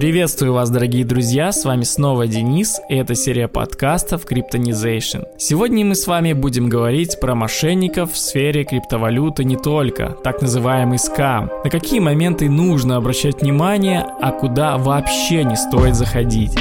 Приветствую вас, дорогие друзья, с вами снова Денис, и это серия подкастов Cryptonization. Сегодня мы с вами будем говорить про мошенников в сфере криптовалюты не только, так называемый скам. На какие моменты нужно обращать внимание, а куда вообще не стоит заходить.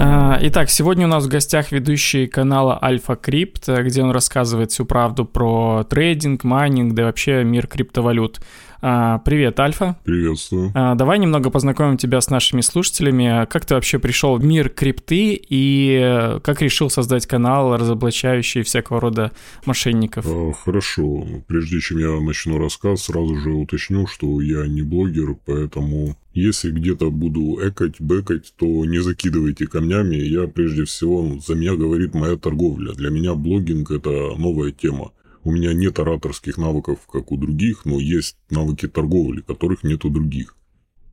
А, итак, сегодня у нас в гостях ведущий канала Альфа Крипт, где он рассказывает всю правду про трейдинг, майнинг, да и вообще мир криптовалют. А, привет, Альфа. Приветствую. А, давай немного познакомим тебя с нашими слушателями. Как ты вообще пришел в мир крипты и как решил создать канал, разоблачающий всякого рода мошенников? Хорошо. Прежде чем я начну рассказ, сразу же уточню, что я не блогер, поэтому если где-то буду экать, бэкать, то не закидывайте камнями. Я прежде всего, за меня говорит моя торговля. Для меня блогинг – это новая тема. У меня нет ораторских навыков, как у других, но есть навыки торговли, которых нет у других.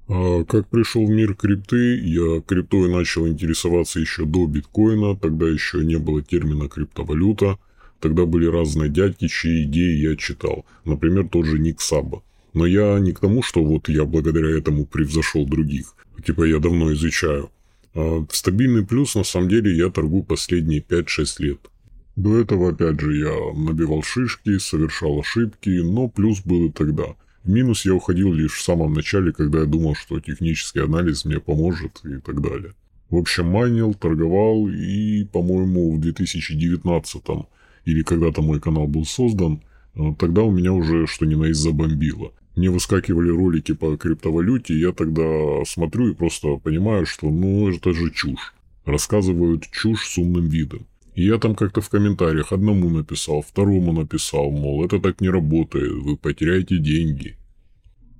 А как пришел в мир крипты, я криптой начал интересоваться еще до биткоина, тогда еще не было термина криптовалюта, тогда были разные дядьки, чьи идеи я читал, например, тот же Ник Саба. Но я не к тому, что вот я благодаря этому превзошел других, типа я давно изучаю. А стабильный плюс, на самом деле, я торгую последние 5-6 лет. До этого, опять же, я набивал шишки, совершал ошибки, но плюс был и тогда. Минус я уходил лишь в самом начале, когда я думал, что технический анализ мне поможет и так далее. В общем, майнил, торговал и, по-моему, в 2019 или когда-то мой канал был создан, э, тогда у меня уже что ни на есть забомбило. Мне выскакивали ролики по криптовалюте, я тогда смотрю и просто понимаю, что ну это же чушь. Рассказывают чушь с умным видом. Я там как-то в комментариях одному написал, второму написал, мол, это так не работает, вы потеряете деньги.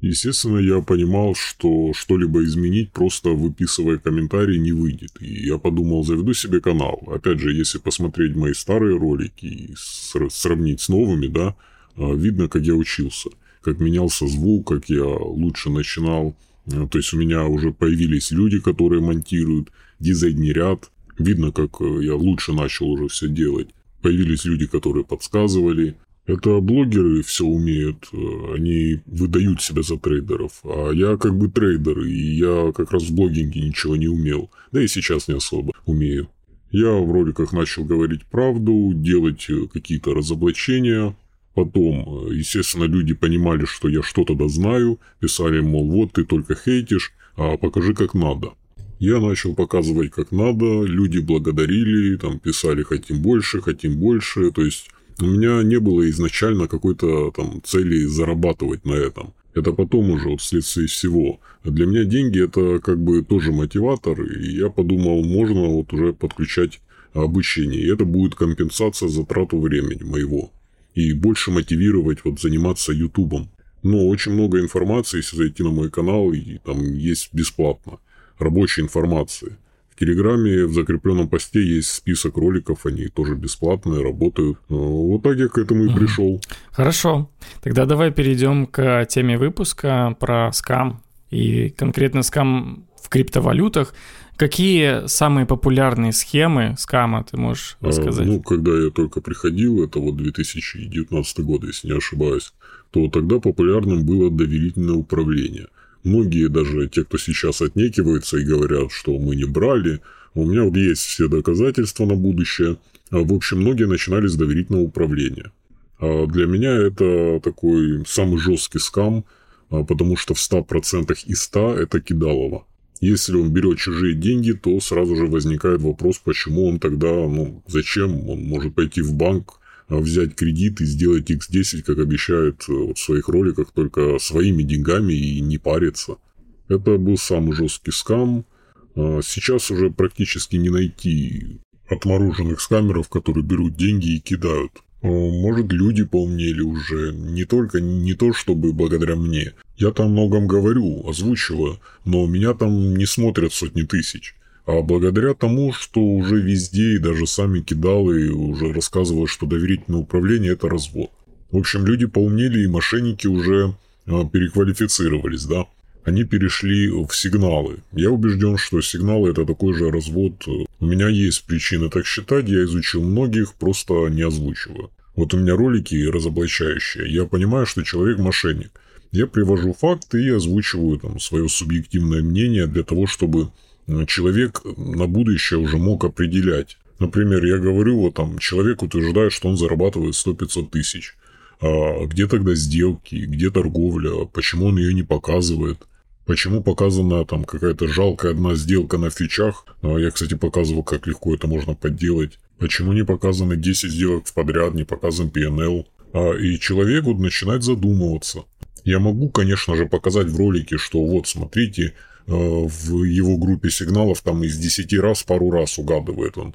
Естественно, я понимал, что что-либо изменить, просто выписывая комментарии, не выйдет. И я подумал, заведу себе канал. Опять же, если посмотреть мои старые ролики и сравнить с новыми, да, а, видно, как я учился. Как менялся звук, как я лучше начинал. То есть у меня уже появились люди, которые монтируют, дизайнерят, Видно, как э, я лучше начал уже все делать. Появились люди, которые подсказывали. Это блогеры все умеют, э, они выдают себя за трейдеров. А я как бы трейдер, и я как раз в блогинге ничего не умел. Да и сейчас не особо умею. Я в роликах начал говорить правду, делать э, какие-то разоблачения. Потом, естественно, люди понимали, что я что-то да знаю. Писали, мол, вот ты только хейтишь, а покажи как надо. Я начал показывать как надо, люди благодарили, там писали хотим больше, хотим больше, то есть у меня не было изначально какой-то там цели зарабатывать на этом. Это потом уже вот вследствие всего. Для меня деньги это как бы тоже мотиватор, и я подумал, можно вот уже подключать обучение, и это будет компенсация за трату времени моего. И больше мотивировать вот заниматься ютубом. Но очень много информации, если зайти на мой канал, и там есть бесплатно рабочей информации. В Телеграме в закрепленном посте есть список роликов, они тоже бесплатные, работают. Ну, вот так я к этому и пришел. Хорошо. Тогда давай перейдем к теме выпуска про скам. И конкретно скам в криптовалютах. Какие самые популярные схемы скама ты можешь а, рассказать? А, ну, когда я только приходил, это вот 2019 год, если не ошибаюсь, то тогда популярным было доверительное управление – Многие даже те, кто сейчас отнекиваются и говорят, что мы не брали, у меня вот есть все доказательства на будущее. А, в общем, многие начинали с доверительного управления. А для меня это такой самый жесткий скам, а, потому что в 100% из 100 это кидалово. Если он берет чужие деньги, то сразу же возникает вопрос, почему он тогда, ну, зачем он может пойти в банк, взять кредит и сделать X10, как обещают э, в своих роликах, только своими деньгами и не париться. Это был самый жесткий скам. А сейчас уже практически не найти отмороженных скамеров, которые берут деньги и кидают. А может, люди поумнели уже. Не только, не то чтобы благодаря мне. Я там многом говорю, озвучиваю, но меня там не смотрят сотни тысяч а благодаря тому, что уже везде и даже сами кидалы уже рассказывают, что доверительное управление – это развод. В общем, люди поумнели и мошенники уже а, переквалифицировались, да. Они перешли в сигналы. Я убежден, что сигналы – это такой же развод. У меня есть причины так считать, я изучил многих, просто не озвучиваю. Вот у меня ролики разоблачающие. Я понимаю, что человек мошенник. Я привожу факты и озвучиваю там свое субъективное мнение для того, чтобы человек на будущее уже мог определять. Например, я говорю, вот там, человек утверждает, что он зарабатывает 100-500 тысяч. А где тогда сделки, где торговля, почему он ее не показывает? Почему показана там какая-то жалкая одна сделка на фичах? А я, кстати, показывал, как легко это можно подделать. Почему не показаны 10 сделок в подряд, не показан PNL? А, и человек вот начинает задумываться. Я могу, конечно же, показать в ролике, что вот, смотрите, э, в его группе сигналов там из 10 раз пару раз угадывает он.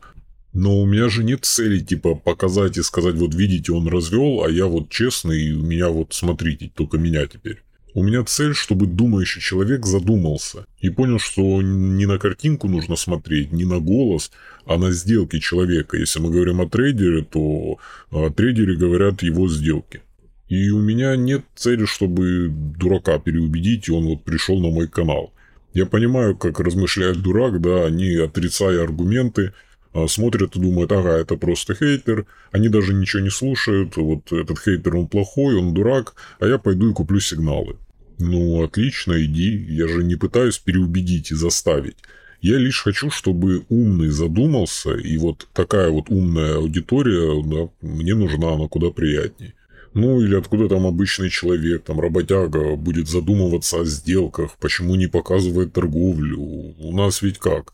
Но у меня же нет цели, типа, показать и сказать, вот видите, он развел, а я вот честный, и у меня вот, смотрите, только меня теперь. У меня цель, чтобы думающий человек задумался и понял, что не на картинку нужно смотреть, не на голос, а на сделки человека. Если мы говорим о трейдере, то о трейдере говорят его сделки. И у меня нет цели, чтобы дурака переубедить, и он вот пришел на мой канал. Я понимаю, как размышляет дурак, да, они, отрицая аргументы, а, смотрят и думают, ага, это просто хейтер, они даже ничего не слушают, вот этот хейтер, он плохой, он дурак, а я пойду и куплю сигналы. Ну, отлично, иди, я же не пытаюсь переубедить и заставить. Я лишь хочу, чтобы умный задумался, и вот такая вот умная аудитория, да, мне нужна, она куда приятнее. Ну, или откуда там обычный человек, там работяга будет задумываться о сделках, почему не показывает торговлю. У нас ведь как?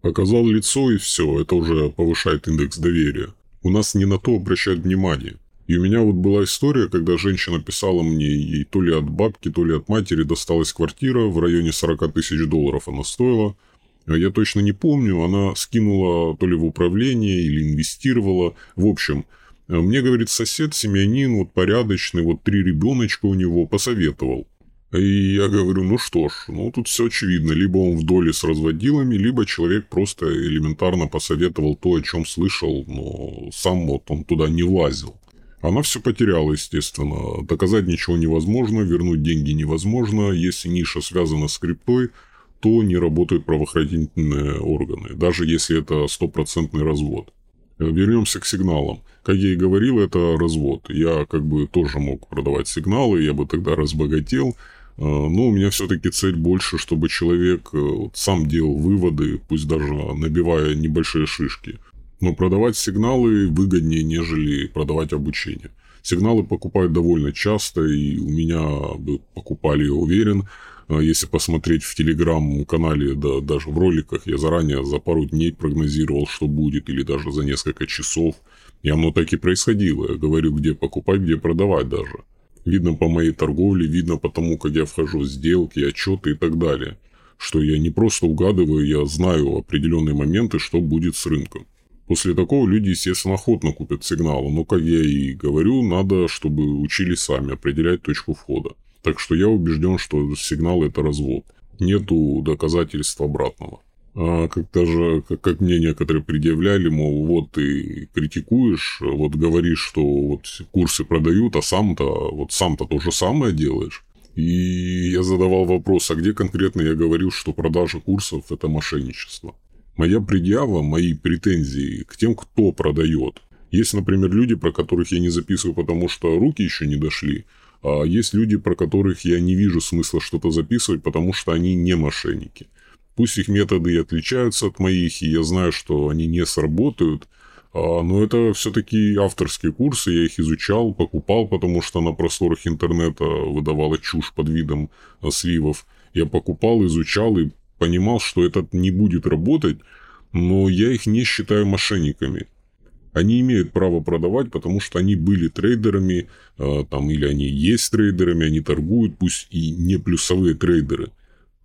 Показал лицо и все, это уже повышает индекс доверия. У нас не на то обращают внимание. И у меня вот была история, когда женщина писала мне, ей то ли от бабки, то ли от матери досталась квартира, в районе 40 тысяч долларов она стоила. Я точно не помню, она скинула то ли в управление или инвестировала. В общем, мне, говорит, сосед, семьянин, вот порядочный, вот три ребеночка у него, посоветовал. И я говорю, ну что ж, ну тут все очевидно. Либо он в доле с разводилами, либо человек просто элементарно посоветовал то, о чем слышал, но сам вот он туда не влазил. Она все потеряла, естественно. Доказать ничего невозможно, вернуть деньги невозможно. Если ниша связана с криптой, то не работают правоохранительные органы, даже если это стопроцентный развод. Вернемся к сигналам. Как я и говорил, это развод. Я как бы тоже мог продавать сигналы, я бы тогда разбогател. А, но у меня все-таки цель больше, чтобы человек э, сам делал выводы, пусть даже набивая небольшие шишки. Но продавать сигналы выгоднее, нежели продавать обучение. Сигналы покупают довольно часто, и у меня бы покупали, я уверен. А если посмотреть в телеграм-канале, да даже в роликах, я заранее за пару дней прогнозировал, что будет, или даже за несколько часов. И оно так и происходило. Я говорю, где покупать, где продавать даже. Видно по моей торговле, видно по тому, как я вхожу в сделки, отчеты и так далее. Что я не просто угадываю, я знаю определенные моменты, что будет с рынком. После такого люди, естественно, охотно купят сигналы, но, как я и говорю, надо, чтобы учили сами определять точку входа. Так что я убежден, что сигнал это развод. Нету доказательств обратного. А как даже, как, как мне некоторые предъявляли, мол, вот ты критикуешь, вот говоришь, что вот курсы продают, а сам-то, вот сам-то то же самое делаешь. И я задавал вопрос, а где конкретно я говорил, что продажа курсов – это мошенничество? Моя предъява, мои претензии к тем, кто продает. Есть, например, люди, про которых я не записываю, потому что руки еще не дошли, а есть люди, про которых я не вижу смысла что-то записывать, потому что они не мошенники. Пусть их методы и отличаются от моих, и я знаю, что они не сработают, а, но это все-таки авторские курсы, я их изучал, покупал, потому что на просторах интернета выдавала чушь под видом а, сливов. Я покупал, изучал и понимал, что это не будет работать, но я их не считаю мошенниками. Они имеют право продавать, потому что они были трейдерами, э, там, или они есть трейдерами, они торгуют, пусть и не плюсовые трейдеры.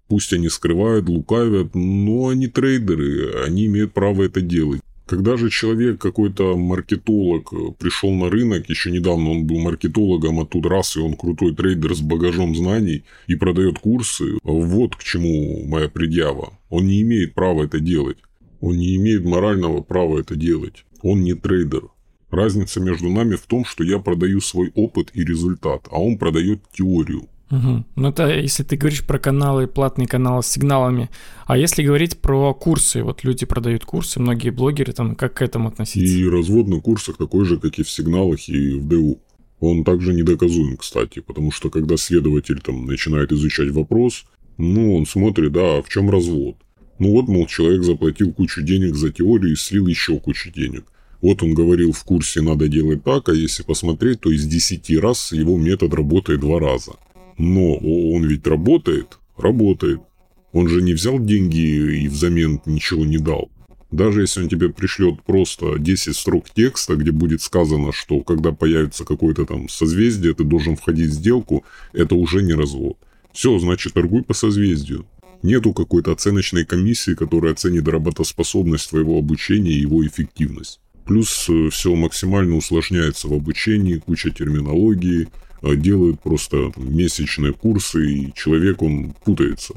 Пусть они скрывают, лукавят, но они трейдеры, они имеют право это делать. Когда же человек, какой-то маркетолог, э, пришел на рынок, еще недавно он был маркетологом, а тут раз, и он крутой трейдер с багажом знаний и продает курсы, вот к чему моя предъява. Он не имеет права это делать. Он не имеет морального права это делать. Он не трейдер. Разница между нами в том, что я продаю свой опыт и результат, а он продает теорию. Угу. Ну, это если ты говоришь про каналы, платные каналы с сигналами. А если говорить про курсы, вот люди продают курсы, многие блогеры, там, как к этому относиться? И развод на курсах такой же, как и в сигналах и в ДУ. Он также недоказуем, кстати, потому что когда следователь там начинает изучать вопрос, ну, он смотрит, да, в чем развод. Ну вот, мол, человек заплатил кучу денег за теорию и слил еще кучу денег. Вот он говорил в курсе надо делать так, а если посмотреть, то из 10 раз его метод работает два раза. Но он ведь работает, работает. Он же не взял деньги и взамен ничего не дал. Даже если он тебе пришлет просто 10 строк текста, где будет сказано, что когда появится какое-то там созвездие, ты должен входить в сделку, это уже не развод. Все, значит, торгуй по созвездию. Нету какой-то оценочной комиссии, которая оценит работоспособность твоего обучения и его эффективность. Плюс э, все максимально усложняется в обучении, куча терминологии, э, делают просто месячные курсы, и человек, он путается.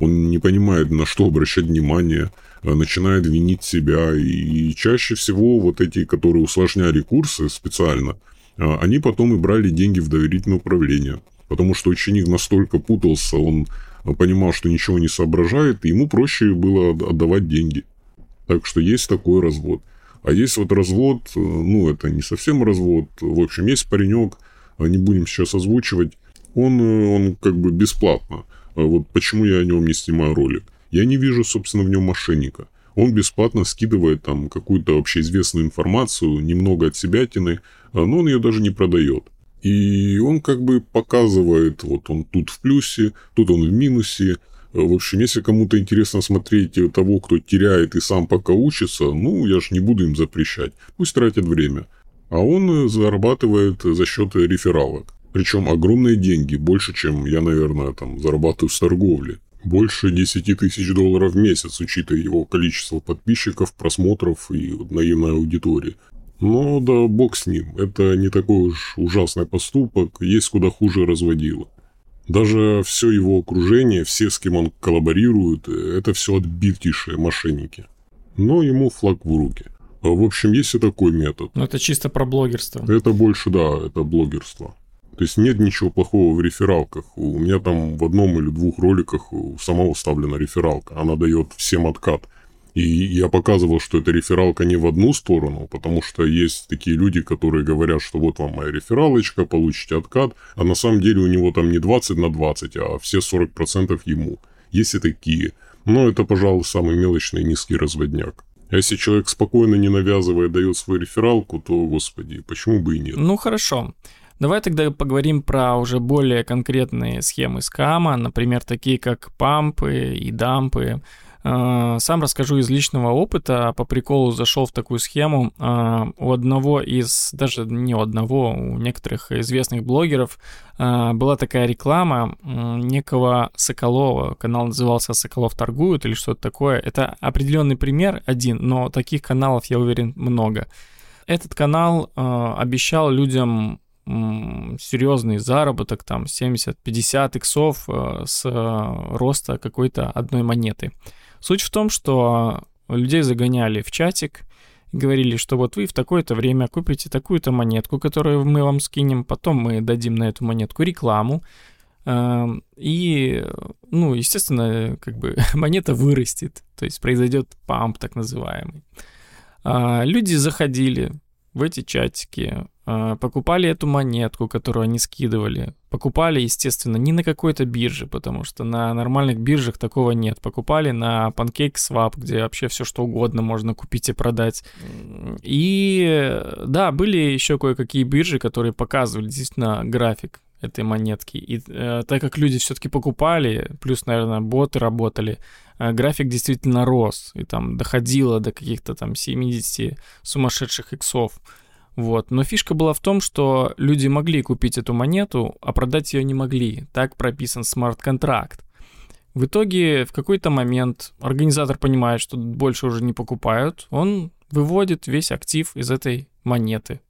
Он не понимает, на что обращать внимание, э, начинает винить себя. И чаще всего вот эти, которые усложняли курсы специально, они потом и брали деньги в доверительное управление. Потому что ученик настолько путался, он понимал, что ничего не соображает, и ему проще было отдавать деньги. Так что есть такой развод. А есть вот развод, э, ну, это не совсем развод. В общем, есть паренек, а не будем сейчас озвучивать, он, э, он как бы бесплатно. А вот почему я о нем не снимаю ролик. Я не вижу, собственно, в нем мошенника. Он бесплатно скидывает там какую-то общеизвестную информацию, немного от себя тины, а, но он ее даже не продает. И он как бы показывает, вот он тут в плюсе, тут он в минусе. В общем, если кому-то интересно смотреть того, кто теряет и сам пока учится, ну, я же не буду им запрещать. Пусть тратят время. А он зарабатывает за счет рефералок. Причем огромные деньги, больше, чем я, наверное, там зарабатываю с торговли. Больше 10 тысяч долларов в месяц, учитывая его количество подписчиков, просмотров и наивной аудитории. Но да бог с ним, это не такой уж ужасный поступок, есть куда хуже разводило. Даже все его окружение, все, с кем он коллаборирует, это все отбитейшие мошенники. Но ему флаг в руки. В общем, есть и такой метод. Но это чисто про блогерство. Это больше, да, это блогерство. То есть нет ничего плохого в рефералках. У меня там в одном или двух роликах у самого вставлена рефералка. Она дает всем откат. И я показывал, что эта рефералка не в одну сторону, потому что есть такие люди, которые говорят, что вот вам моя рефералочка, получите откат, а на самом деле у него там не 20 на 20, а все 40% ему. Есть и такие. Но это, пожалуй, самый мелочный низкий разводняк. А если человек спокойно, не навязывая, дает свою рефералку, то, господи, почему бы и нет? Ну, хорошо. Давай тогда поговорим про уже более конкретные схемы скама, например, такие как пампы и дампы. А, сам расскажу из личного опыта. По приколу зашел в такую схему. А, у одного из, даже не у одного, у некоторых известных блогеров а, была такая реклама некого Соколова. Канал назывался «Соколов торгуют» или что-то такое. Это определенный пример один, но таких каналов, я уверен, много. Этот канал обещал людям серьезный заработок, там 70-50 иксов с роста какой-то одной монеты. Суть в том, что людей загоняли в чатик, говорили, что вот вы в такое-то время купите такую-то монетку, которую мы вам скинем, потом мы дадим на эту монетку рекламу, эм, и, ну, естественно, как бы монета вырастет, то есть произойдет памп так называемый. А, люди заходили в эти чатики, покупали эту монетку, которую они скидывали. Покупали, естественно, не на какой-то бирже, потому что на нормальных биржах такого нет. Покупали на PancakeSwap, где вообще все что угодно можно купить и продать. И да, были еще кое-какие биржи, которые показывали действительно график этой монетки. И э, так как люди все-таки покупали, плюс, наверное, боты работали, э, график действительно рос. И там доходило до каких-то там 70 сумасшедших иксов. Вот. Но фишка была в том, что люди могли купить эту монету, а продать ее не могли. Так прописан смарт-контракт. В итоге в какой-то момент организатор понимает, что больше уже не покупают, он выводит весь актив из этой монеты.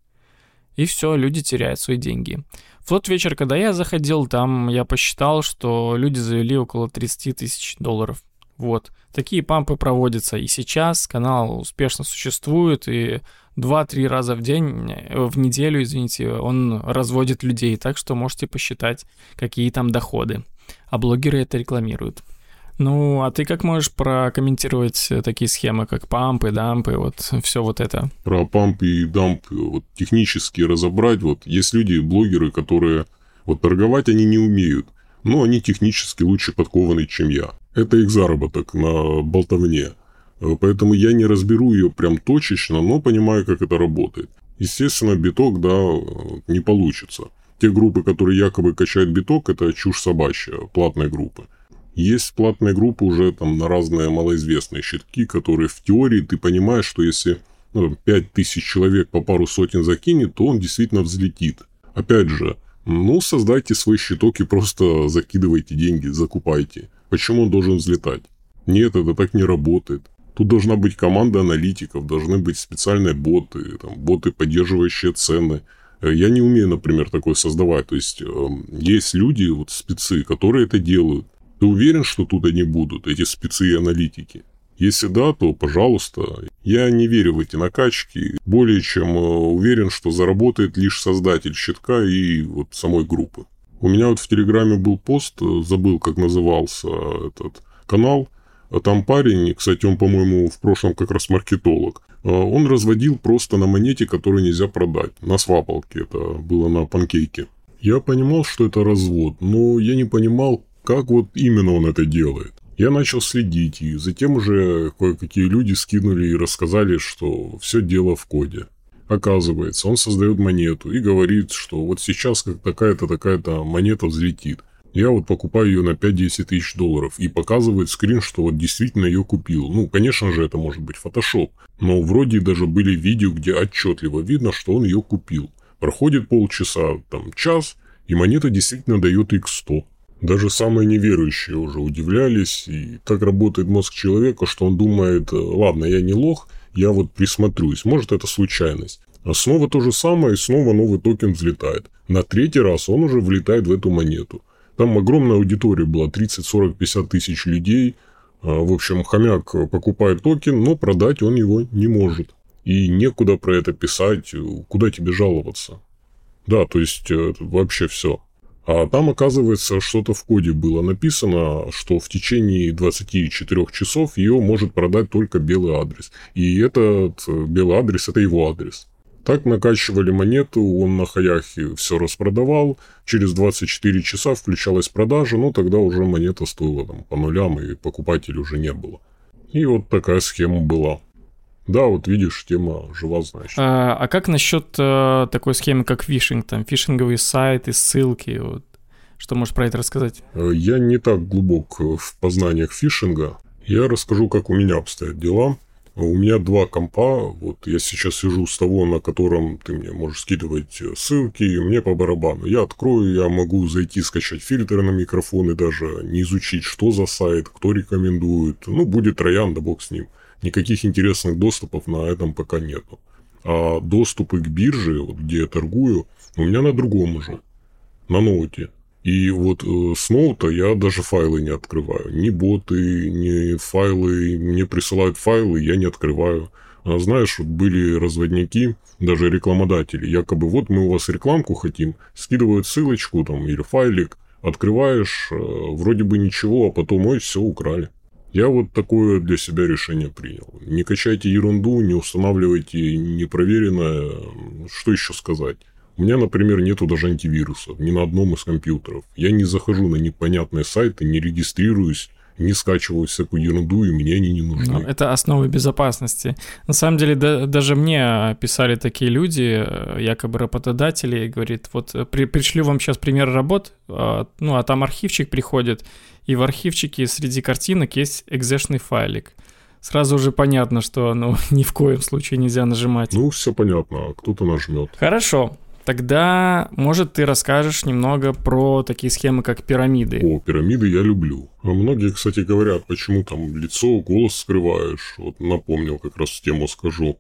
И все, люди теряют свои деньги. В тот вечер, когда я заходил, там я посчитал, что люди завели около 30 тысяч долларов. Вот. Такие пампы проводятся. И сейчас канал успешно существует, и 2-3 раза в день, э, в неделю, извините, он разводит людей, так что можете посчитать, какие там доходы. А блогеры это рекламируют. Ну, а ты как можешь прокомментировать такие схемы, как пампы, дампы, вот все вот это? Про пампы и дамп вот, технически разобрать, вот есть люди, блогеры, которые вот торговать они не умеют, но они технически лучше подкованы, чем я. Это их заработок на болтовне. Поэтому я не разберу ее прям точечно, но понимаю, как это работает. Естественно, биток, да, не получится. Те группы, которые якобы качают биток, это чушь собачья, платные группы. Есть платные группы уже там на разные малоизвестные щитки, которые в теории ты понимаешь, что если ну, 5000 человек по пару сотен закинет, то он действительно взлетит. Опять же, ну, создайте свой щиток и просто закидывайте деньги, закупайте. Почему он должен взлетать? Нет, это так не работает. Тут должна быть команда аналитиков, должны быть специальные боты, там, боты, поддерживающие цены. Э, я не умею, например, такое создавать. То есть, э, есть люди, вот спецы, которые это делают. Ты уверен, что тут они будут, эти спецы и аналитики? Если да, то пожалуйста. Я не верю в эти накачки. Более чем э, уверен, что заработает лишь создатель щитка и вот самой группы. У меня вот в Телеграме был пост, э, забыл, как назывался этот канал. Там парень, кстати, он, по-моему, в прошлом как раз маркетолог. Э, он разводил просто на монете, которую нельзя продать. На свапалке. Это было на панкейке. Я понимал, что это развод, но я не понимал, как вот именно он это делает. Я начал следить, и затем уже кое-какие люди скинули и рассказали, что все дело в коде. Оказывается, он создает монету и говорит, что вот сейчас как такая-то такая-то монета взлетит. Я вот покупаю ее на 5-10 тысяч долларов и показывает скрин, что вот действительно ее купил. Ну, конечно же, это может быть фотошоп, но вроде даже были видео, где отчетливо видно, что он ее купил. Проходит полчаса, там час, и монета действительно дает x100. Даже самые неверующие уже удивлялись, и так работает мозг человека, что он думает, ладно, я не лох, я вот присмотрюсь, может это случайность. А снова то же самое, и снова новый токен взлетает. На третий раз он уже влетает в эту монету. Там огромная аудитория была, 30, 40, 50 тысяч людей. А, в общем, хомяк покупает токен, но продать он его не может. И некуда про это писать, куда тебе жаловаться. Да, то есть э, вообще все. А там, оказывается, что-то в коде было написано, что в течение 24 часов ее может продать только белый адрес. И этот э, белый адрес – это его адрес. Так накачивали монету, он на хаяхе все распродавал. Через 24 часа включалась продажа, но тогда уже монета стоила там, по нулям, и покупателей уже не было. И вот такая схема была. Да, вот видишь, тема жива, значит. А, а как насчет э, такой схемы, как фишинг, там, фишинговые сайты, ссылки, вот, что можешь про это рассказать? Э, я не так глубок в познаниях фишинга. Я расскажу, как у меня обстоят дела. У меня два компа. Вот я сейчас сижу с того, на котором ты мне можешь скидывать ссылки, и мне по барабану. Я открою, я могу зайти, скачать фильтры на микрофон и даже не изучить, что за сайт, кто рекомендует. Ну, будет троян, да бог с ним никаких интересных доступов на этом пока нету. А доступы к бирже, вот где я торгую, у меня на другом уже, на ноуте. И вот э, с ноута я даже файлы не открываю. Ни боты, ни файлы. Мне присылают файлы, я не открываю. А знаешь, были разводники, даже рекламодатели. Якобы вот мы у вас рекламку хотим, скидывают ссылочку там или файлик, открываешь, э, вроде бы ничего, а потом, ой, все украли. Я вот такое для себя решение принял. Не качайте ерунду, не устанавливайте непроверенное. Что еще сказать? У меня, например, нету даже антивирусов ни на одном из компьютеров. Я не захожу на непонятные сайты, не регистрируюсь, не скачиваю всякую ерунду, и мне они не нужны. Ну, это основы безопасности. На самом деле, да, даже мне писали такие люди, э, якобы работодатели, и говорит, вот э, при, пришлю вам сейчас пример работ, а, ну, а там архивчик приходит, и в архивчике среди картинок есть экзешный файлик. Сразу уже понятно, что ну, ни в коем случае нельзя нажимать. Ну, все понятно, а кто-то нажмет. Хорошо. Тогда, может, ты расскажешь немного про такие схемы, как пирамиды. О, пирамиды я люблю. А многие, кстати, говорят, почему там лицо, голос скрываешь. Вот напомнил, как раз тему скажу.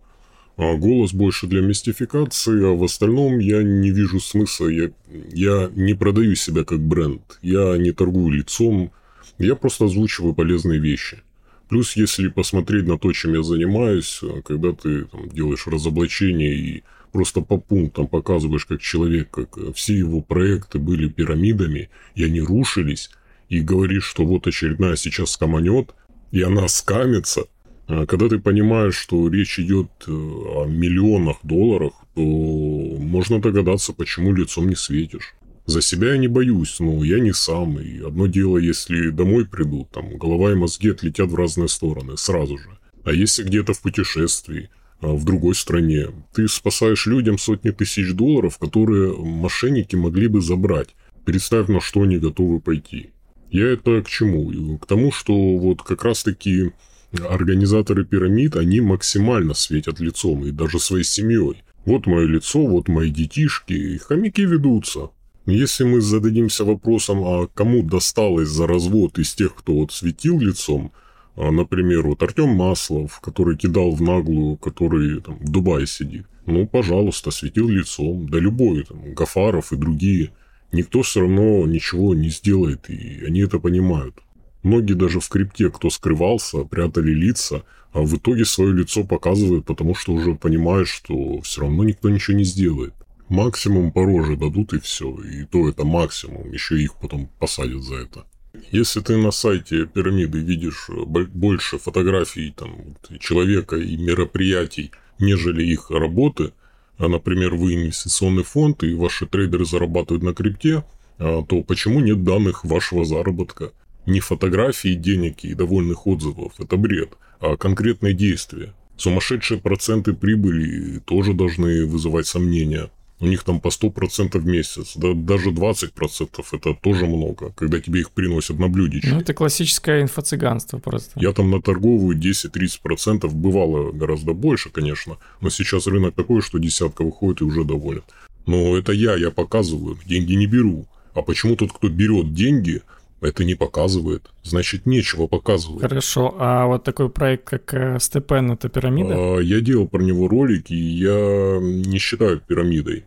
А голос больше для мистификации, а в остальном я не вижу смысла. Я, я не продаю себя как бренд. Я не торгую лицом. Я просто озвучиваю полезные вещи. Плюс, если посмотреть на то, чем я занимаюсь, когда ты там, делаешь разоблачение и просто по пунктам показываешь, как человек, как все его проекты были пирамидами, и они рушились, и говоришь, что вот очередная сейчас скоманет, и она скамится, а когда ты понимаешь, что речь идет э, о миллионах долларов, то можно догадаться, почему лицом не светишь. За себя я не боюсь, но я не сам. И одно дело, если домой придут, там голова и мозги отлетят в разные стороны сразу же. А если где-то в путешествии, в другой стране, ты спасаешь людям сотни тысяч долларов, которые мошенники могли бы забрать. Представь, на что они готовы пойти. Я это к чему? К тому, что вот как раз-таки организаторы пирамид, они максимально светят лицом и даже своей семьей. Вот мое лицо, вот мои детишки, и хомяки ведутся. Если мы зададимся вопросом, а кому досталось за развод из тех, кто вот светил лицом, а, например, вот Артем Маслов, который кидал в наглую, который там, в Дубае сидит, ну, пожалуйста, светил лицом, да любой, там, Гафаров и другие, никто все равно ничего не сделает, и они это понимают. Многие даже в крипте, кто скрывался, прятали лица, а в итоге свое лицо показывают, потому что уже понимают, что все равно никто ничего не сделает. Максимум по роже дадут и все. И то это максимум. Еще их потом посадят за это. Если ты на сайте пирамиды видишь э, больше фотографий там, человека и мероприятий, нежели их работы, а, например, вы инвестиционный фонд и ваши трейдеры зарабатывают на крипте, а, то почему нет данных вашего заработка? Не фотографии денег и довольных отзывов, это бред, а конкретные действия. Сумасшедшие проценты прибыли тоже должны вызывать сомнения. У них там по 100% в месяц, да, даже 20% это тоже много, когда тебе их приносят на блюдечке. Ну, это классическое инфо-цыганство просто. Я там на торговую 10-30% бывало гораздо больше, конечно, но сейчас рынок такой, что десятка выходит и уже доволен. Но это я, я показываю, деньги не беру. А почему тот, кто берет деньги, это не показывает. Значит, нечего показывать. Хорошо. А вот такой проект, как э, Степен, это пирамида? А, я делал про него ролики, и я не считаю пирамидой.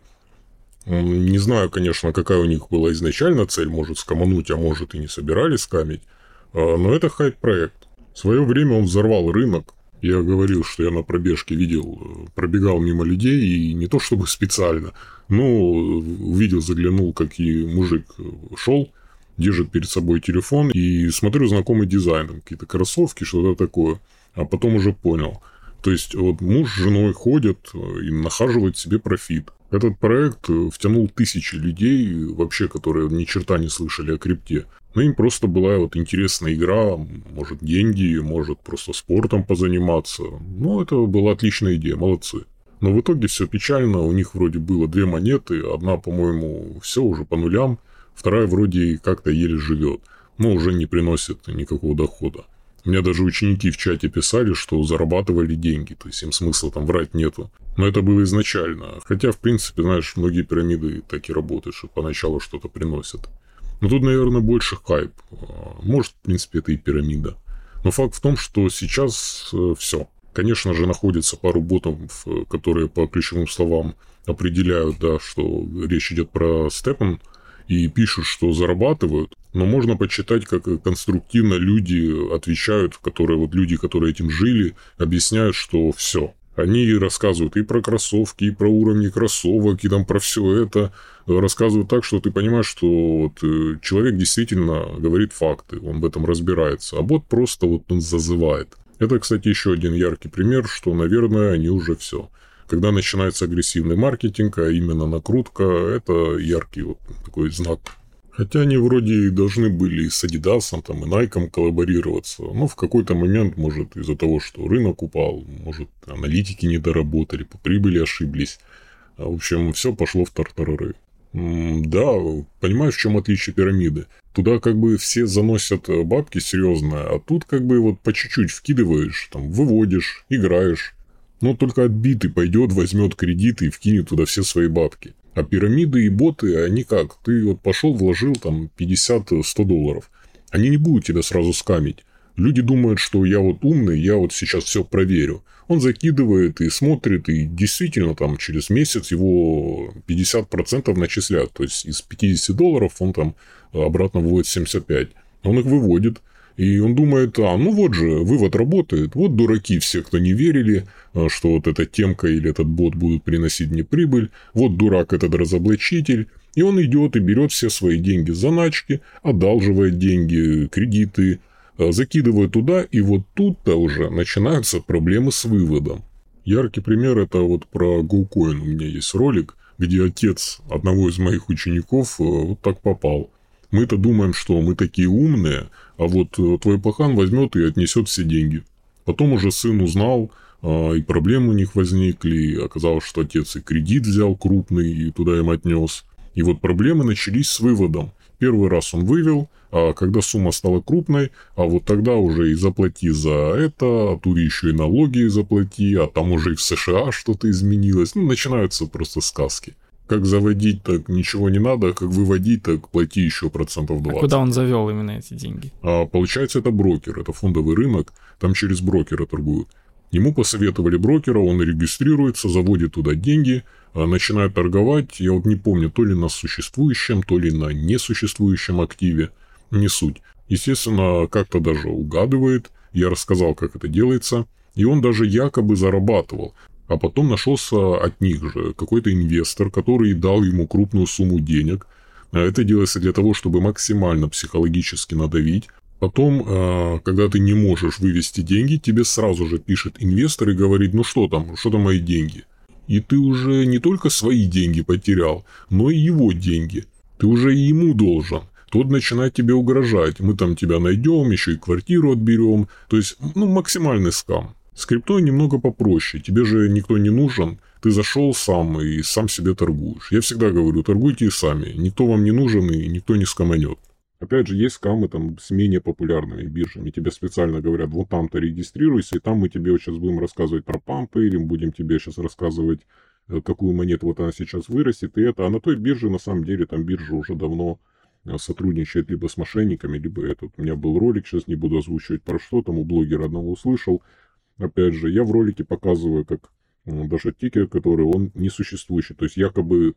Не знаю, конечно, какая у них была изначально цель, может скомануть, а может и не собирались скамить, а, но это хайп-проект. В свое время он взорвал рынок. Я говорил, что я на пробежке видел, э, пробегал мимо людей, и не то чтобы специально, но увидел, заглянул, как и мужик э, шел, держит перед собой телефон и смотрю знакомый дизайн, какие-то кроссовки, что-то такое. А потом уже понял. То есть вот муж с женой ходят и нахаживают себе профит. Этот проект втянул тысячи людей, вообще, которые ни черта не слышали о крипте. Но им просто была вот интересная игра, может деньги, может просто спортом позаниматься. Ну, это была отличная идея, молодцы. Но в итоге все печально, у них вроде было две монеты, одна, по-моему, все уже по нулям – Вторая вроде как-то еле живет, но уже не приносит никакого дохода. У меня даже ученики в чате писали, что зарабатывали деньги, то есть им смысла там врать нету. Но это было изначально. Хотя, в принципе, знаешь, многие пирамиды так и работают, что поначалу что-то приносят. Но тут, наверное, больше хайп. Может, в принципе, это и пирамида. Но факт в том, что сейчас э, все. Конечно же, находится пару ботов, которые по ключевым словам определяют, да, что речь идет про степан – и пишут, что зарабатывают, но можно почитать, как конструктивно люди отвечают, которые вот люди, которые этим жили, объясняют, что все. Они рассказывают и про кроссовки, и про уровни кроссовок, и там про все это. Рассказывают так, что ты понимаешь, что вот э, человек действительно говорит факты, он в этом разбирается. А бот просто вот он зазывает. Это, кстати, еще один яркий пример, что, наверное, они уже все. Когда начинается агрессивный маркетинг, а именно накрутка, это яркий вот такой знак. Хотя они вроде и должны были с Adidas там, и Nike коллаборироваться, но в какой-то момент, может, из-за того, что рынок упал, может, аналитики не доработали, по прибыли ошиблись. А, в общем, все пошло в тартарары. Да, понимаешь, в чем отличие пирамиды? Туда как бы все заносят бабки серьезно, а тут как бы вот по чуть-чуть вкидываешь, там, выводишь, играешь. Но только отбитый пойдет, возьмет кредит и вкинет туда все свои бабки. А пирамиды и боты, они как? Ты вот пошел, вложил там 50-100 долларов. Они не будут тебя сразу скамить. Люди думают, что я вот умный, я вот сейчас все проверю. Он закидывает и смотрит, и действительно там через месяц его 50% начисляют. То есть из 50 долларов он там обратно выводит 75. Он их выводит. И он думает, а, ну вот же, вывод работает. Вот дураки все, кто не верили, а, что вот эта темка или этот бот будут приносить мне прибыль. Вот дурак этот разоблачитель. И он идет и берет все свои деньги заначки, одалживает деньги, кредиты, э, закидывает туда, и вот тут-то уже начинаются проблемы с выводом. Яркий пример это вот про GoCoin. У меня есть ролик, где отец одного из моих учеников э, вот так попал. Мы-то думаем, что мы такие умные, а вот э, твой пахан возьмет и отнесет все деньги. Потом уже сын узнал, а, и проблемы у них возникли, и оказалось, что отец и кредит взял крупный, и туда им отнес. И вот проблемы начались с выводом. Первый раз он вывел, а когда сумма стала крупной, а вот тогда уже и заплати за это, а тут еще и налоги заплати, а там уже и в США что-то изменилось. Ну, начинаются просто сказки. Как заводить, так ничего не надо, а как выводить, так плати еще процентов 20. А куда он завел именно эти деньги? А, получается, это брокер, это фондовый рынок, там через брокера торгуют. Ему посоветовали брокера, он регистрируется, заводит туда деньги, а, начинает торговать. Я вот не помню, то ли на существующем, то ли на несуществующем активе. Не суть. Естественно, как-то даже угадывает. Я рассказал, как это делается. И он даже якобы зарабатывал. А потом нашелся от них же какой-то инвестор, который дал ему крупную сумму денег. А это делается для того, чтобы максимально психологически надавить, Потом, а, когда ты не можешь вывести деньги, тебе сразу же пишет инвестор и говорит, ну что там, что там мои деньги. И ты уже не только свои деньги потерял, но и его деньги. Ты уже и ему должен. Тот начинает тебе угрожать. Мы там тебя найдем, еще и квартиру отберем. То есть, ну, максимальный скам. С немного попроще. Тебе же никто не нужен. Ты зашел сам и сам себе торгуешь. Я всегда говорю, торгуйте и сами. Никто вам не нужен и никто не скоманет. Опять же, есть скамы там с менее популярными биржами. Тебе специально говорят, вот там-то регистрируйся, и там мы тебе сейчас будем рассказывать про пампы, или будем тебе сейчас рассказывать, э, какую монету вот она сейчас вырастет, и это. А на той бирже, на самом деле, там биржа уже давно э, сотрудничает либо с мошенниками, либо этот. У меня был ролик, сейчас не буду озвучивать про что, там у блогера одного услышал. Опять же, я в ролике показываю, как даже тикер, который он несуществующий. То есть якобы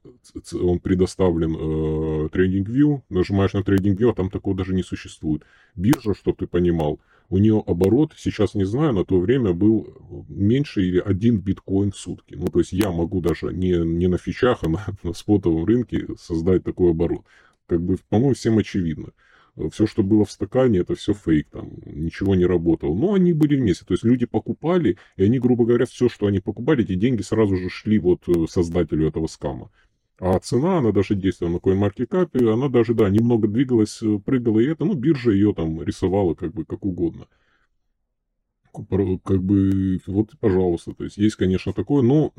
он предоставлен э, TradingView, нажимаешь на TradingView, а там такого даже не существует. Биржа, чтобы ты понимал, у нее оборот, сейчас не знаю, на то время был меньше или один биткоин в сутки. Ну, то есть я могу даже не, не на фичах, а на, на спотовом рынке создать такой оборот. Как бы, по-моему, всем очевидно все, что было в стакане, это все фейк, там ничего не работало. Но они были вместе, то есть люди покупали, и они, грубо говоря, все, что они покупали, эти деньги сразу же шли вот э, создателю этого скама. А цена, она даже действовала на CoinMarketCap, она даже, да, немного двигалась, э, прыгала и это, ну, биржа ее там рисовала как бы как угодно. Как бы, вот, пожалуйста, то есть есть, конечно, такое, но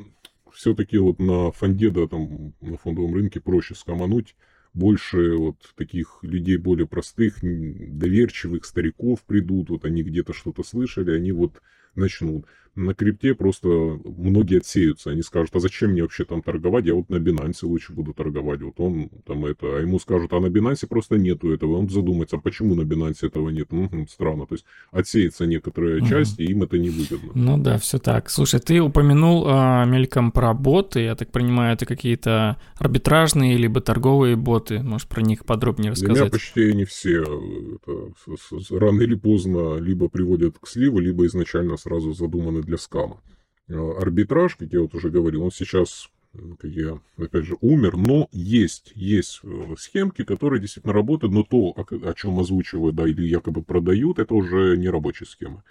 все-таки вот на фонде, да, там, на фондовом рынке проще скомануть, больше вот таких людей более простых, доверчивых стариков придут, вот они где-то что-то слышали, они вот начнут. На крипте просто многие отсеются, они скажут, а зачем мне вообще там торговать, я вот на Binance лучше буду торговать, вот он там это, а ему скажут, а на Binance просто нету этого, он задумается, а почему на Binance этого нет, угу, странно, то есть отсеется некоторая угу. часть, и им это не выгодно. Ну да, все так. Слушай, ты упомянул а, мельком про боты, я так понимаю, это какие-то арбитражные либо торговые боты, можешь про них подробнее рассказать? Для меня почти не все, это, рано или поздно либо приводят к сливу, либо изначально сразу задуманы для скама. Э, арбитраж, как я вот уже говорил, он сейчас, как я, опять же, умер, но есть, есть э, схемки, которые действительно работают, но то, о чем озвучивают, да, или якобы продают, это уже не рабочая схема.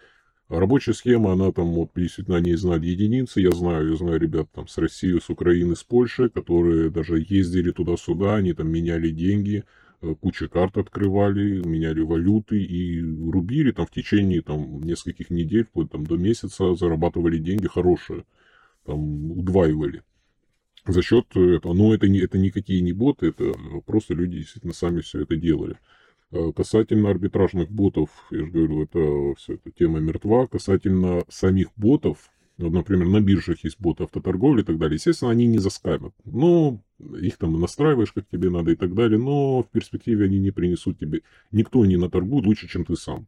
Рабочая схема, она там, вот, действительно, они знают единицы. Я знаю, я знаю ребят там с России, с Украины, с Польши, которые даже ездили туда-сюда, они там меняли деньги, Э, куча карт открывали, меняли валюты и рубили там в течение там нескольких недель, вплоть там до месяца зарабатывали деньги хорошие, там удваивали. За счет этого, но это, не, это никакие не боты, это просто люди действительно сами все это делали. Э, касательно арбитражных ботов, я же говорю, это все эта тема мертва. Касательно самих ботов, вот, например, на биржах есть боты автоторговли и так далее. Естественно, они не заскамят. Но их там настраиваешь, как тебе надо и так далее. Но в перспективе они не принесут тебе. Никто не наторгует лучше, чем ты сам.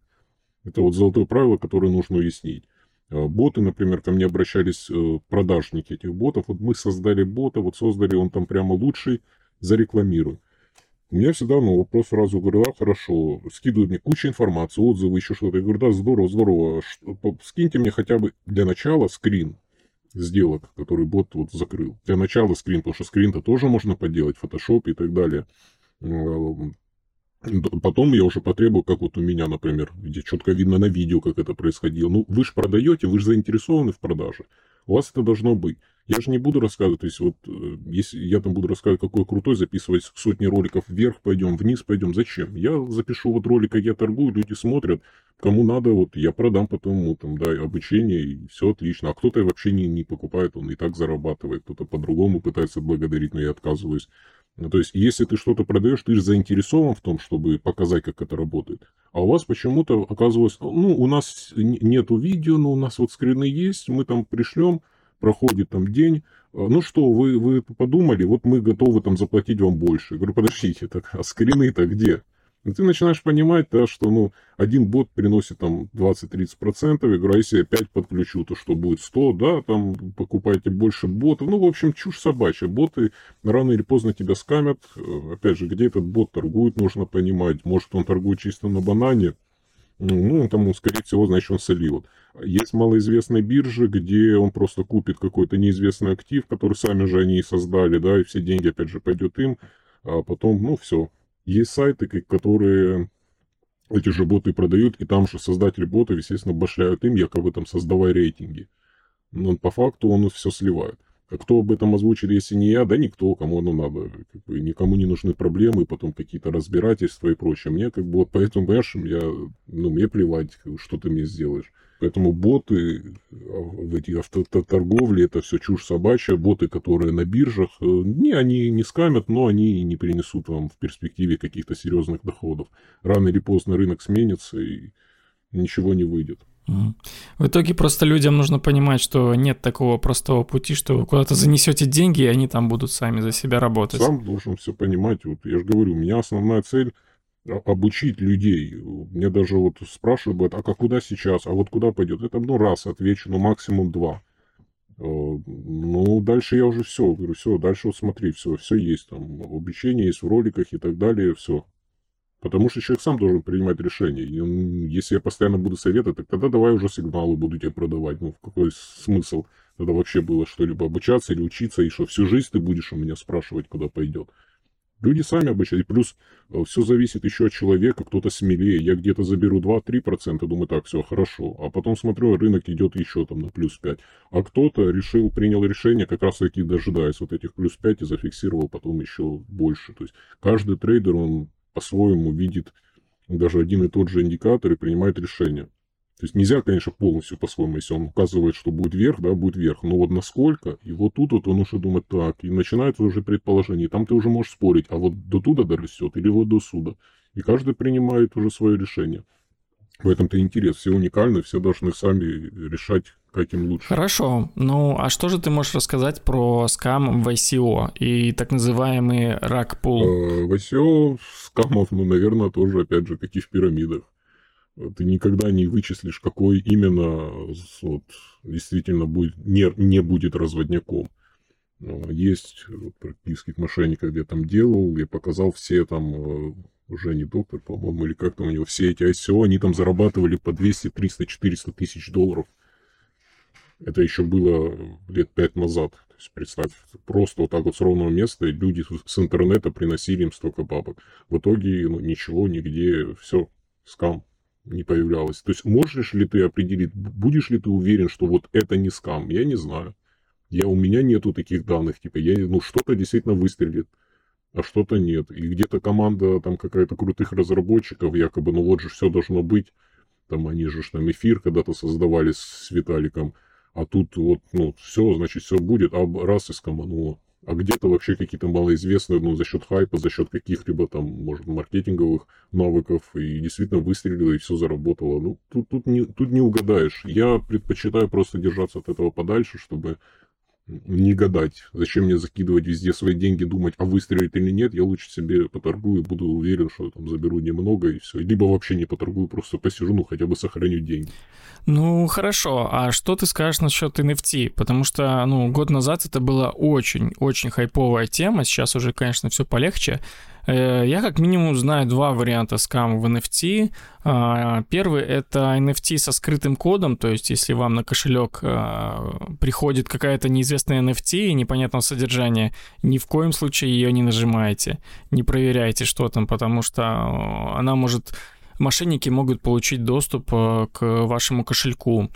Это вот золотое правило, которое нужно уяснить. А, боты, например, ко мне обращались э, продажники этих ботов. Вот мы создали бота, вот создали, он там прямо лучший, зарекламируй. Меня всегда ну, вопрос сразу говорю, да, хорошо, скидывают мне кучу информации, отзывы, еще что-то. Я говорю, да, здорово, здорово, скиньте мне хотя бы для начала скрин. сделок, который бот вот закрыл. Для начала скрин, потому что скрин-то тоже можно поделать, фотошоп и так далее. Потом я уже потребую, как вот у меня, например, где четко видно на видео, как это происходило. Ну, вы же продаете, вы же заинтересованы в продаже. У вас это должно быть. Я же не буду рассказывать, то есть вот, э, если я там буду рассказывать, какой крутой, записывать сотни роликов вверх пойдем, вниз пойдем, зачем? Я запишу вот ролик, как я торгую, люди смотрят, кому надо, вот я продам потом, там, да, обучение, и все отлично. А кто-то вообще не, не покупает, он и так зарабатывает, кто-то по-другому пытается благодарить, но я отказываюсь. Ну, то есть, если ты что-то продаешь, ты же заинтересован в том, чтобы показать, как это работает. А у вас почему-то оказывалось, ну, у нас нету видео, но у нас вот скрины есть, мы там пришлем, проходит там день, а, ну что, вы, вы подумали, вот мы готовы там заплатить вам больше. Я говорю, подождите, так, а скрины-то где? И ты начинаешь понимать, да, что ну, один бот приносит там 20-30%, я говорю, а если я 5 подключу, то что будет 100, да, там покупайте больше ботов. Ну, в общем, чушь собачья. Боты рано или поздно тебя скамят. Э, опять же, где этот бот торгует, нужно понимать. Может, он торгует чисто на банане, ну, там, скорее всего, значит, он солил. Есть малоизвестные биржи, где он просто купит какой-то неизвестный актив, который сами же они и создали, да, и все деньги, опять же, пойдет им, а потом, ну, все, есть сайты, которые эти же боты продают, и там же создатели ботов, естественно, башляют им, якобы там создавая рейтинги. Но по факту он все сливает. А кто об этом озвучит, если не я? Да никто, кому оно надо. Как бы, никому не нужны проблемы, потом какие-то разбирательства и прочее. Мне как бы вот поэтому, понимаешь, я, ну, мне плевать, что ты мне сделаешь. Поэтому боты в эти автоторговли, это все чушь собачья. Боты, которые на биржах, э, не, они не скамят, но они не принесут вам в перспективе каких-то серьезных доходов. Рано или поздно рынок сменится и ничего не выйдет. В итоге просто людям нужно понимать, что нет такого простого пути, что вы куда-то занесете деньги, и они там будут сами за себя работать. Сам должен все понимать. Вот я же говорю, у меня основная цель обучить людей. Мне даже вот спрашивают, а как куда сейчас, а вот куда пойдет? Это ну раз отвечу, ну максимум два. Э, ну, дальше я уже все, говорю, все, дальше вот смотри, все, все есть там, обучение есть в роликах и так далее, все. Потому что человек сам должен принимать решение. И если я постоянно буду советовать, так тогда давай уже сигналы буду тебе продавать. Ну, какой смысл тогда вообще было что-либо обучаться или учиться, и что всю жизнь ты будешь у меня спрашивать, куда пойдет. Люди сами обучают. И плюс э, все зависит еще от человека, кто-то смелее. Я где-то заберу 2-3%, думаю, так, все, хорошо. А потом смотрю, рынок идет еще там на плюс 5. А кто-то решил, принял решение, как раз таки дожидаясь вот этих плюс 5 и зафиксировал потом еще больше. То есть каждый трейдер, он по-своему видит даже один и тот же индикатор и принимает решение. То есть нельзя, конечно, полностью по-своему, если он указывает, что будет вверх, да, будет вверх. Но вот насколько, и вот тут вот он уже думает так, и начинается уже предположение. И там ты уже можешь спорить, а вот до туда дорастет или вот до сюда. И каждый принимает уже свое решение. В этом-то интерес. Все уникальны, все должны сами решать, как им лучше. Хорошо. Ну, а что же ты можешь рассказать про скам в ICO и так называемый рак-пул? Э, в ICO скамов, ну, наверное, тоже, опять же, такие в пирамидах. Ты никогда не вычислишь, какой именно вот, действительно будет, не, не будет разводняком. Есть вот, практических мошенников, где я там делал, я показал все там э, уже не доктор, по-моему, или как там у него, все эти ICO, они там зарабатывали по 200, 300, 400 тысяч долларов. Это еще было лет пять назад. То есть, представь, просто вот так вот с ровного места люди с интернета приносили им столько бабок. В итоге ну, ничего, нигде, все, скам не появлялось. То есть, можешь ли ты определить, будешь ли ты уверен, что вот это не скам? Я не знаю. Я, у меня нету таких данных, типа, я, ну, что-то действительно выстрелит а что-то нет. И где-то команда там какая-то крутых разработчиков, якобы, ну вот же все должно быть. Там они же там эфир когда-то создавали с Виталиком. А тут вот, ну, все, значит, все будет, а раз и скомануло. А где-то вообще какие-то малоизвестные, ну, за счет хайпа, за счет каких-либо там, может, маркетинговых навыков, и действительно выстрелило, и все заработало. Ну, тут, тут, не, тут не угадаешь. Я предпочитаю просто держаться от этого подальше, чтобы не гадать. Зачем мне закидывать везде свои деньги, думать, а выстрелит или нет, я лучше себе поторгую, буду уверен, что там заберу немного и все. Либо вообще не поторгую, просто посижу, ну хотя бы сохраню деньги. Ну, хорошо. А что ты скажешь насчет NFT? Потому что, ну, год назад это была очень-очень хайповая тема, сейчас уже, конечно, все полегче. Э, я как минимум знаю два варианта скам в NFT. А, первый — это NFT со скрытым кодом, то есть если вам на кошелек а, приходит какая-то неизвестная NFT и непонятного содержания, ни в коем случае ее не нажимайте, не проверяйте, что там, потому что она может мошенники могут получить доступ э, к вашему кошельку.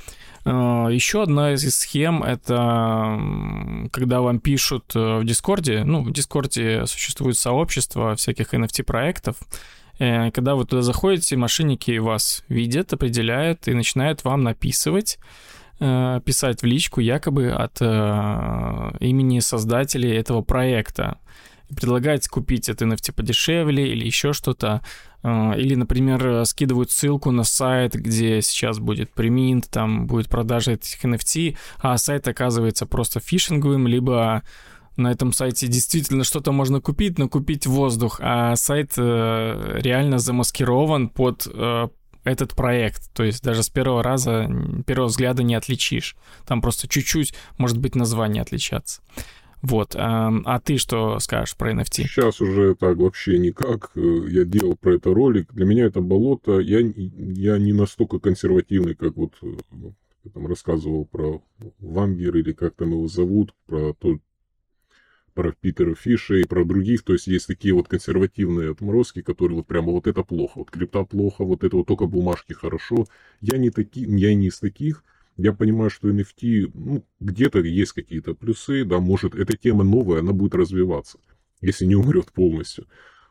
Э, Еще одна из схем — это когда вам пишут э, в Дискорде, ну, в Дискорде существует сообщество всяких NFT-проектов, когда вы туда заходите, мошенники вас видят, определяют и начинают вам написывать, писать в личку якобы от имени создателей этого проекта предлагать купить это NFT подешевле или еще что-то. А, или, например, скидывают ссылку на сайт, где сейчас будет преминт, там будет продажа этих NFT, а сайт оказывается просто фишинговым, либо на этом сайте действительно что-то можно купить, но купить воздух, а сайт э, реально замаскирован под э, этот проект. То есть даже с первого раза, первого взгляда не отличишь. Там просто чуть-чуть, может быть, название отличаться. Вот. А, а ты что скажешь про NFT? Сейчас уже так вообще никак. Э, я делал про это ролик. Для меня это болото. Я, я не настолько консервативный, как вот э, я там рассказывал про Вангер или как там его зовут, про тот про Питера Фиша и про других, то есть есть такие вот консервативные отморозки, которые вот прямо вот это плохо, вот крипта плохо, вот это вот только бумажки хорошо. Я не таки, я не из таких, я понимаю, что NFT, ну, где-то есть какие-то плюсы, да, может, эта тема новая, она будет развиваться, если не умрет полностью.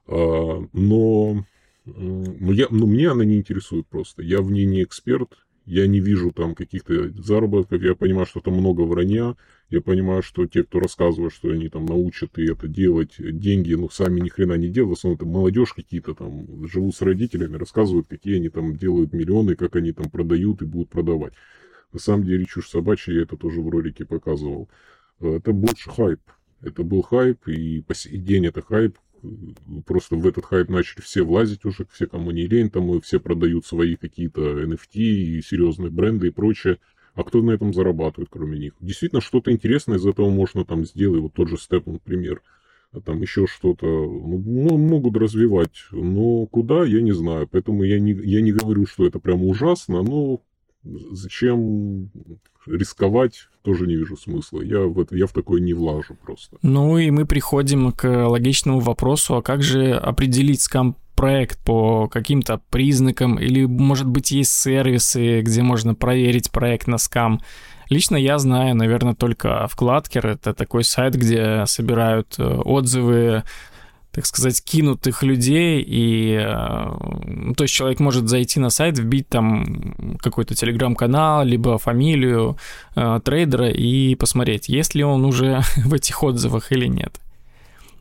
А, но, но, я, но меня она не интересует просто. Я в ней не эксперт, я не вижу там каких-то заработков, я понимаю, что там много вранья, я понимаю, что те, кто рассказывает, что они там научат и это делать, деньги, ну, сами ни хрена не делают, в основном это молодежь какие-то там, живут с родителями, рассказывают, какие они там делают миллионы, как они там продают и будут продавать. На самом деле чушь собачья, я это тоже в ролике показывал. Э, это больше хайп. Это был хайп, и по сей день это хайп. Просто в этот хайп начали все влазить уже, все, кому не лень, там и все продают свои какие-то NFT и серьезные бренды и прочее. А кто на этом зарабатывает, кроме них? Действительно, что-то интересное из этого можно там сделать. Вот тот же Степ, например. А там еще что-то ну, могут развивать. Но куда, я не знаю. Поэтому я не, я не говорю, что это прямо ужасно, но зачем рисковать, тоже не вижу смысла. Я в, это, я в такое не влажу просто. Ну и мы приходим к логичному вопросу, а как же определить скам проект по каким-то признакам, или, может быть, есть сервисы, где можно проверить проект на скам. Лично я знаю, наверное, только вкладкер. Это такой сайт, где собирают э, отзывы так сказать, кинутых людей, и э, то есть человек может зайти на сайт, вбить там какой-то телеграм-канал, либо фамилию э, трейдера и посмотреть, есть ли он уже в этих отзывах или нет.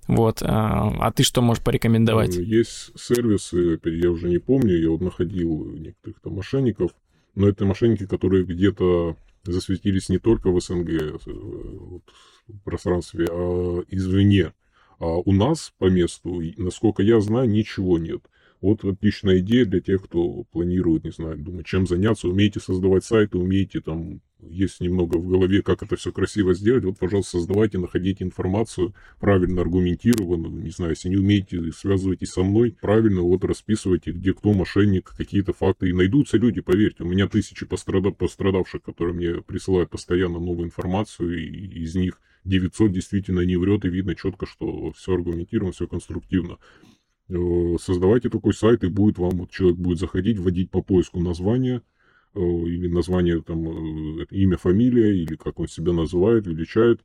Вот. А, а ты что можешь порекомендовать? Э, есть сервисы, я уже не помню, я вот находил некоторых там мошенников, но это мошенники, которые где-то засветились не только в СНГ э, вот, в пространстве, а извне. А у нас по месту, насколько я знаю, ничего нет. Вот отличная идея для тех, кто планирует, не знаю, думать, чем заняться, умеете создавать сайты, умеете там, есть немного в голове, как это все красиво сделать, вот, пожалуйста, создавайте, находите информацию, правильно аргументированную, не знаю, если не умеете, связывайтесь со мной, правильно вот расписывайте, где кто мошенник, какие-то факты, и найдутся люди, поверьте, у меня тысячи пострадав, пострадавших, которые мне присылают постоянно новую информацию, и из них 900 действительно не врет, и видно четко, что все аргументировано, все конструктивно. Э, создавайте такой сайт, и будет вам, вот человек будет заходить, вводить по поиску название, или название, там, э, имя, фамилия, или как он себя называет, величает,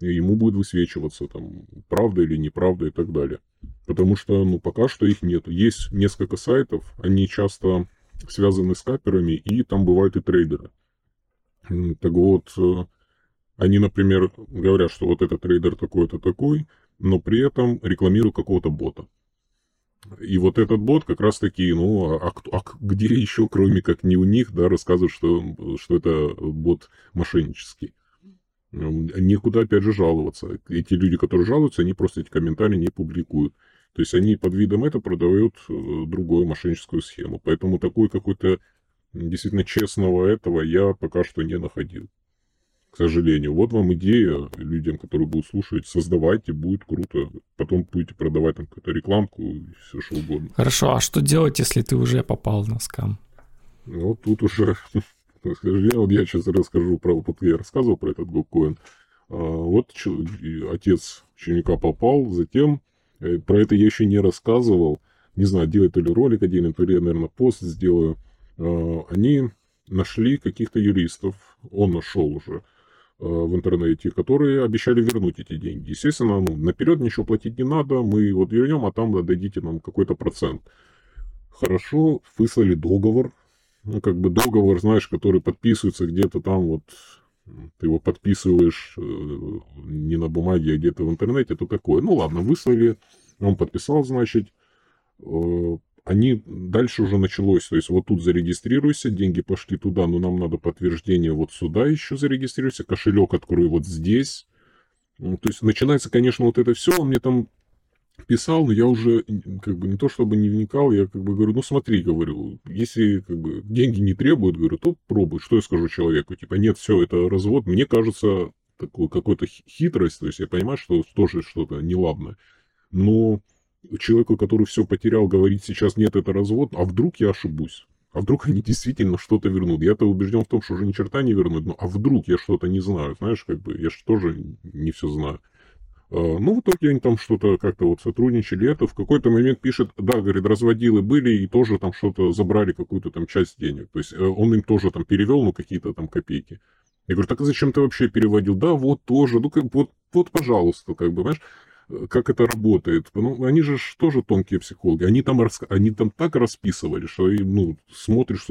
и ему будет высвечиваться, там, правда или неправда и так далее. Потому что, ну, пока что их нет. Есть несколько сайтов, они часто связаны с каперами, и там бывают и трейдеры. Так вот, они, например, говорят, что вот этот трейдер такой-то такой, но при этом рекламируют какого-то бота. И вот этот бот как раз таки, ну, а, а, а где еще, кроме как не у них, да, рассказывают, что, что это бот мошеннический. Некуда, опять же, жаловаться. Эти люди, которые жалуются, они просто эти комментарии не публикуют. То есть они под видом это продают э, другую мошенническую схему. Поэтому такой какой-то действительно честного этого я пока что не находил сожалению. Вот вам идея людям, которые будут слушать, создавайте, будет круто. Потом будете продавать там какую-то рекламку и все что угодно. Хорошо, а что делать, если ты уже попал на скам? Ну, тут уже, к сожалению, вот я сейчас расскажу про, вот я рассказывал про этот GoCoin. А, вот отец ученика попал, затем, э, про это я еще не рассказывал, не знаю, делать то ли ролик отдельный, то ли я, наверное, пост сделаю. А, они нашли каких-то юристов, он нашел уже, в интернете, которые обещали вернуть эти деньги. Естественно, ну, наперед ничего платить не надо, мы вот вернем, а там дадите нам какой-то процент. Хорошо, выслали договор, ну, как бы договор, знаешь, который подписывается где-то там вот, ты его подписываешь э, не на бумаге, а где-то в интернете, то такое. Ну ладно, выслали, он подписал, значит, э, они дальше уже началось, то есть вот тут зарегистрируйся, деньги пошли туда, но нам надо подтверждение вот сюда еще зарегистрируйся, кошелек открой вот здесь. Ну, то есть начинается, конечно, вот это все, он мне там писал, но я уже как бы не то чтобы не вникал, я как бы говорю, ну смотри, говорю, если как бы деньги не требуют, говорю, то пробуй, что я скажу человеку, типа нет, все, это развод, мне кажется, такой какой-то хитрость, то есть я понимаю, что тоже что-то неладно, но человеку, который все потерял, говорить сейчас нет, это развод, а вдруг я ошибусь? А вдруг они действительно что-то вернут? Я-то убежден в том, что уже ни черта не вернут, но а вдруг я что-то не знаю, знаешь, как бы я же тоже не все знаю. А, ну, в итоге они там что-то как-то вот сотрудничали. Это в какой-то момент пишет, да, говорит, разводилы были и тоже там что-то забрали, какую-то там часть денег. То есть э, он им тоже там перевел, ну, какие-то там копейки. Я говорю, так зачем ты вообще переводил? Да, вот тоже, ну, как, вот, вот, пожалуйста, как бы, понимаешь? Как это работает. Ну, они же тоже тонкие психологи. Они там, они там так расписывали, что ну, смотришь,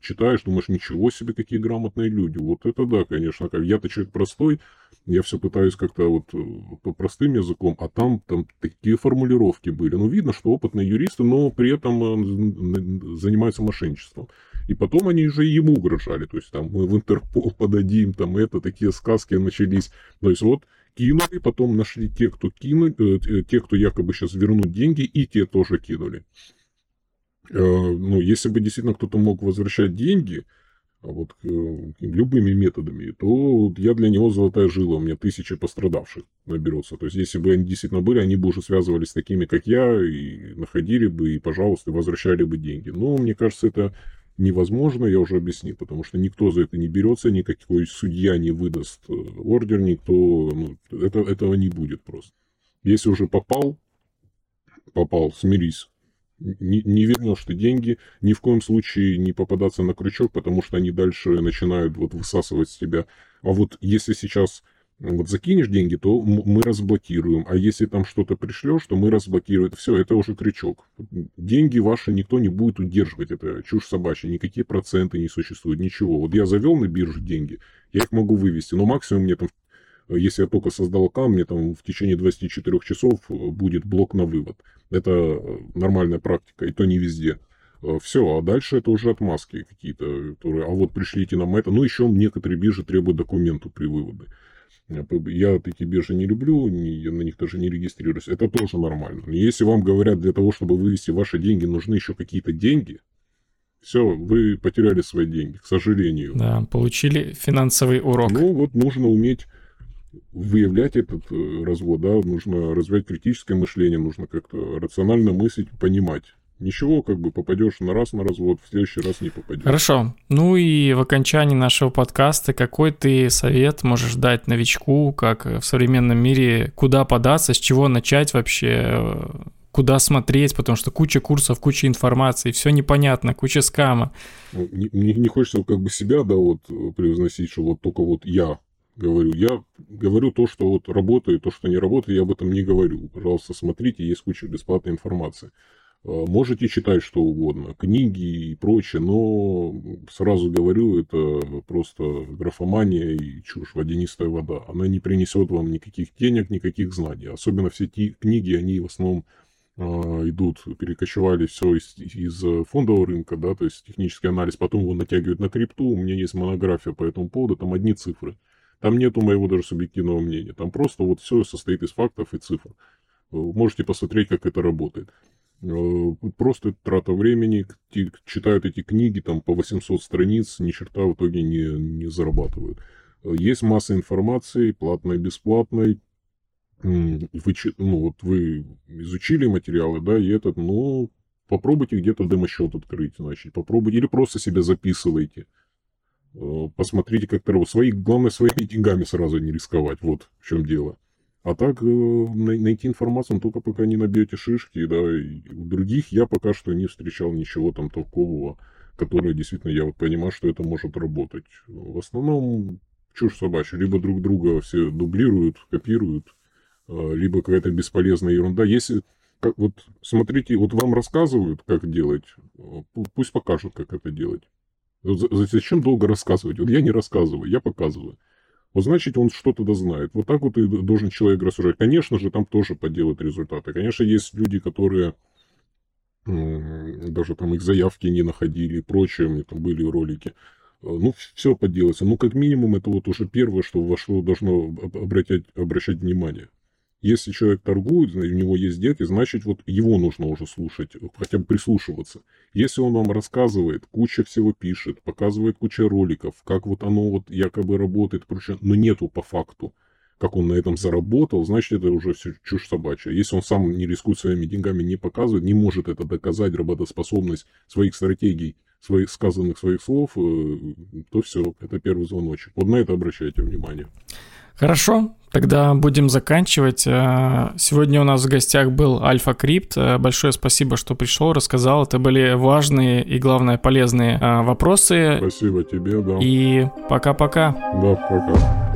читаешь, думаешь, ничего себе, какие грамотные люди. Вот это да, конечно. Как я-то человек простой, я все пытаюсь как-то вот э, по простым языком, а там, там такие формулировки были. Ну, видно, что опытные юристы, но при этом э, занимаются мошенничеством. И потом они уже ему угрожали. То есть там мы в Интерпол подадим, там это, такие сказки начались. То есть вот кинули, потом нашли те, кто кинули, э, те, кто якобы сейчас вернут деньги, и те тоже кинули. Э, ну, если бы действительно кто-то мог возвращать деньги, а вот э, любыми методами, то я для него золотая жила, у меня тысячи пострадавших наберется. То есть, если бы они действительно были, они бы уже связывались с такими, как я, и находили бы, и, пожалуйста, возвращали бы деньги. Но, мне кажется, это невозможно, я уже объяснил, потому что никто за это не берется, никакой судья не выдаст э, ордер, никто, ну, это, этого не будет просто. Если уже попал, попал, смирись. Не, не вернешь ты деньги, ни в коем случае не попадаться на крючок, потому что они дальше начинают вот высасывать с тебя. А вот если сейчас вот закинешь деньги, то мы разблокируем. А если там что-то пришлешь, то мы разблокируем. Все, это уже крючок. Деньги ваши никто не будет удерживать. Это чушь собачья. Никакие проценты не существуют. Ничего. Вот я завел на биржу деньги, я их могу вывести. Но максимум мне там, если я только создал аккаунт, мне там в течение 24 часов будет блок на вывод. Это нормальная практика. И то не везде. Все, а дальше это уже отмазки какие-то, которые, а вот пришлите нам это. Ну, еще некоторые биржи требуют документу при выводе. Я такие биржи не люблю, я на них даже не регистрируюсь. Это тоже нормально. Но если вам говорят, для того, чтобы вывести ваши деньги, нужны еще какие-то деньги, все, вы потеряли свои деньги, к сожалению. Да, получили финансовый урок. Ну, вот нужно уметь выявлять этот э, развод, да, нужно развивать критическое мышление, нужно как-то рационально мыслить, понимать, Ничего, как бы попадешь на раз на развод, в следующий раз не попадешь. Хорошо. Ну и в окончании нашего подкаста какой ты совет можешь дать новичку, как в современном мире, куда податься, с чего начать вообще, куда смотреть, потому что куча курсов, куча информации, все непонятно, куча скама. Ну, не, не хочется как бы себя, да, вот превозносить, что вот только вот я говорю. Я говорю то, что вот работает, то, что не работает, я об этом не говорю. Пожалуйста, смотрите, есть куча бесплатной информации. Э, можете читать что угодно, книги и прочее, но сразу говорю, это просто графомания и чушь, водянистая вода. Она не принесет вам никаких денег, никаких знаний. Особенно все эти книги, они в основном э, идут, перекочевали все из, из фондового рынка, да, то есть технический анализ, потом его натягивают на крипту, у меня есть монография по этому поводу, там одни цифры. Там нету моего даже субъективного мнения, там просто вот все состоит из фактов и цифр. Можете посмотреть, как это работает. Э, просто трата времени, читают эти книги там по 800 страниц, ни черта в итоге не, не зарабатывают. Э, Есть масса информации, платной, бесплатной. Вы, ну, вот вы изучили материалы, да, и этот, ну, попробуйте где-то демо-счет открыть, значит, попробуйте, или просто себя записывайте. Э, посмотрите, как то свои, главное, своими деньгами сразу не рисковать, вот в чем дело. А так, э, найти информацию, только пока не набьете шишки, да, и у других я пока что не встречал ничего там толкового, которое действительно я вот понимаю, что это может работать. В основном чушь собачья. Либо друг друга все дублируют, копируют, а, либо какая-то бесполезная ерунда. Если как, вот смотрите, вот вам рассказывают, как делать, пусть покажут, как это делать. Зачем долго рассказывать? Вот я не рассказываю, я показываю. Вот значит, он что-то да знает. Вот так вот и должен человек рассуждать. Конечно же, там тоже подделать результаты. Конечно, есть люди, которые даже там их заявки не находили и прочее, меня там были ролики. Э, ну, все подделается. Ну, как минимум, это вот уже первое, что во что должно обращать, обращать внимание. Если человек торгует, у него есть дети, значит, вот его нужно уже слушать, хотя бы прислушиваться. Если он вам рассказывает, куча всего пишет, показывает куча роликов, как вот оно вот якобы работает, но нету по факту, как он на этом заработал, значит, это уже все чушь собачья. Если он сам не рискует своими деньгами, не показывает, не может это доказать, работоспособность своих стратегий, своих сказанных своих слов, э, то все, это первый звоночек. Вот на это обращайте внимание. Хорошо, тогда будем заканчивать. Э, сегодня у нас в гостях был Альфа Крипт. Э, большое спасибо, что пришел, рассказал. Это были важные и, главное, полезные вопросы. Спасибо тебе, да. И пока-пока. Да, пока.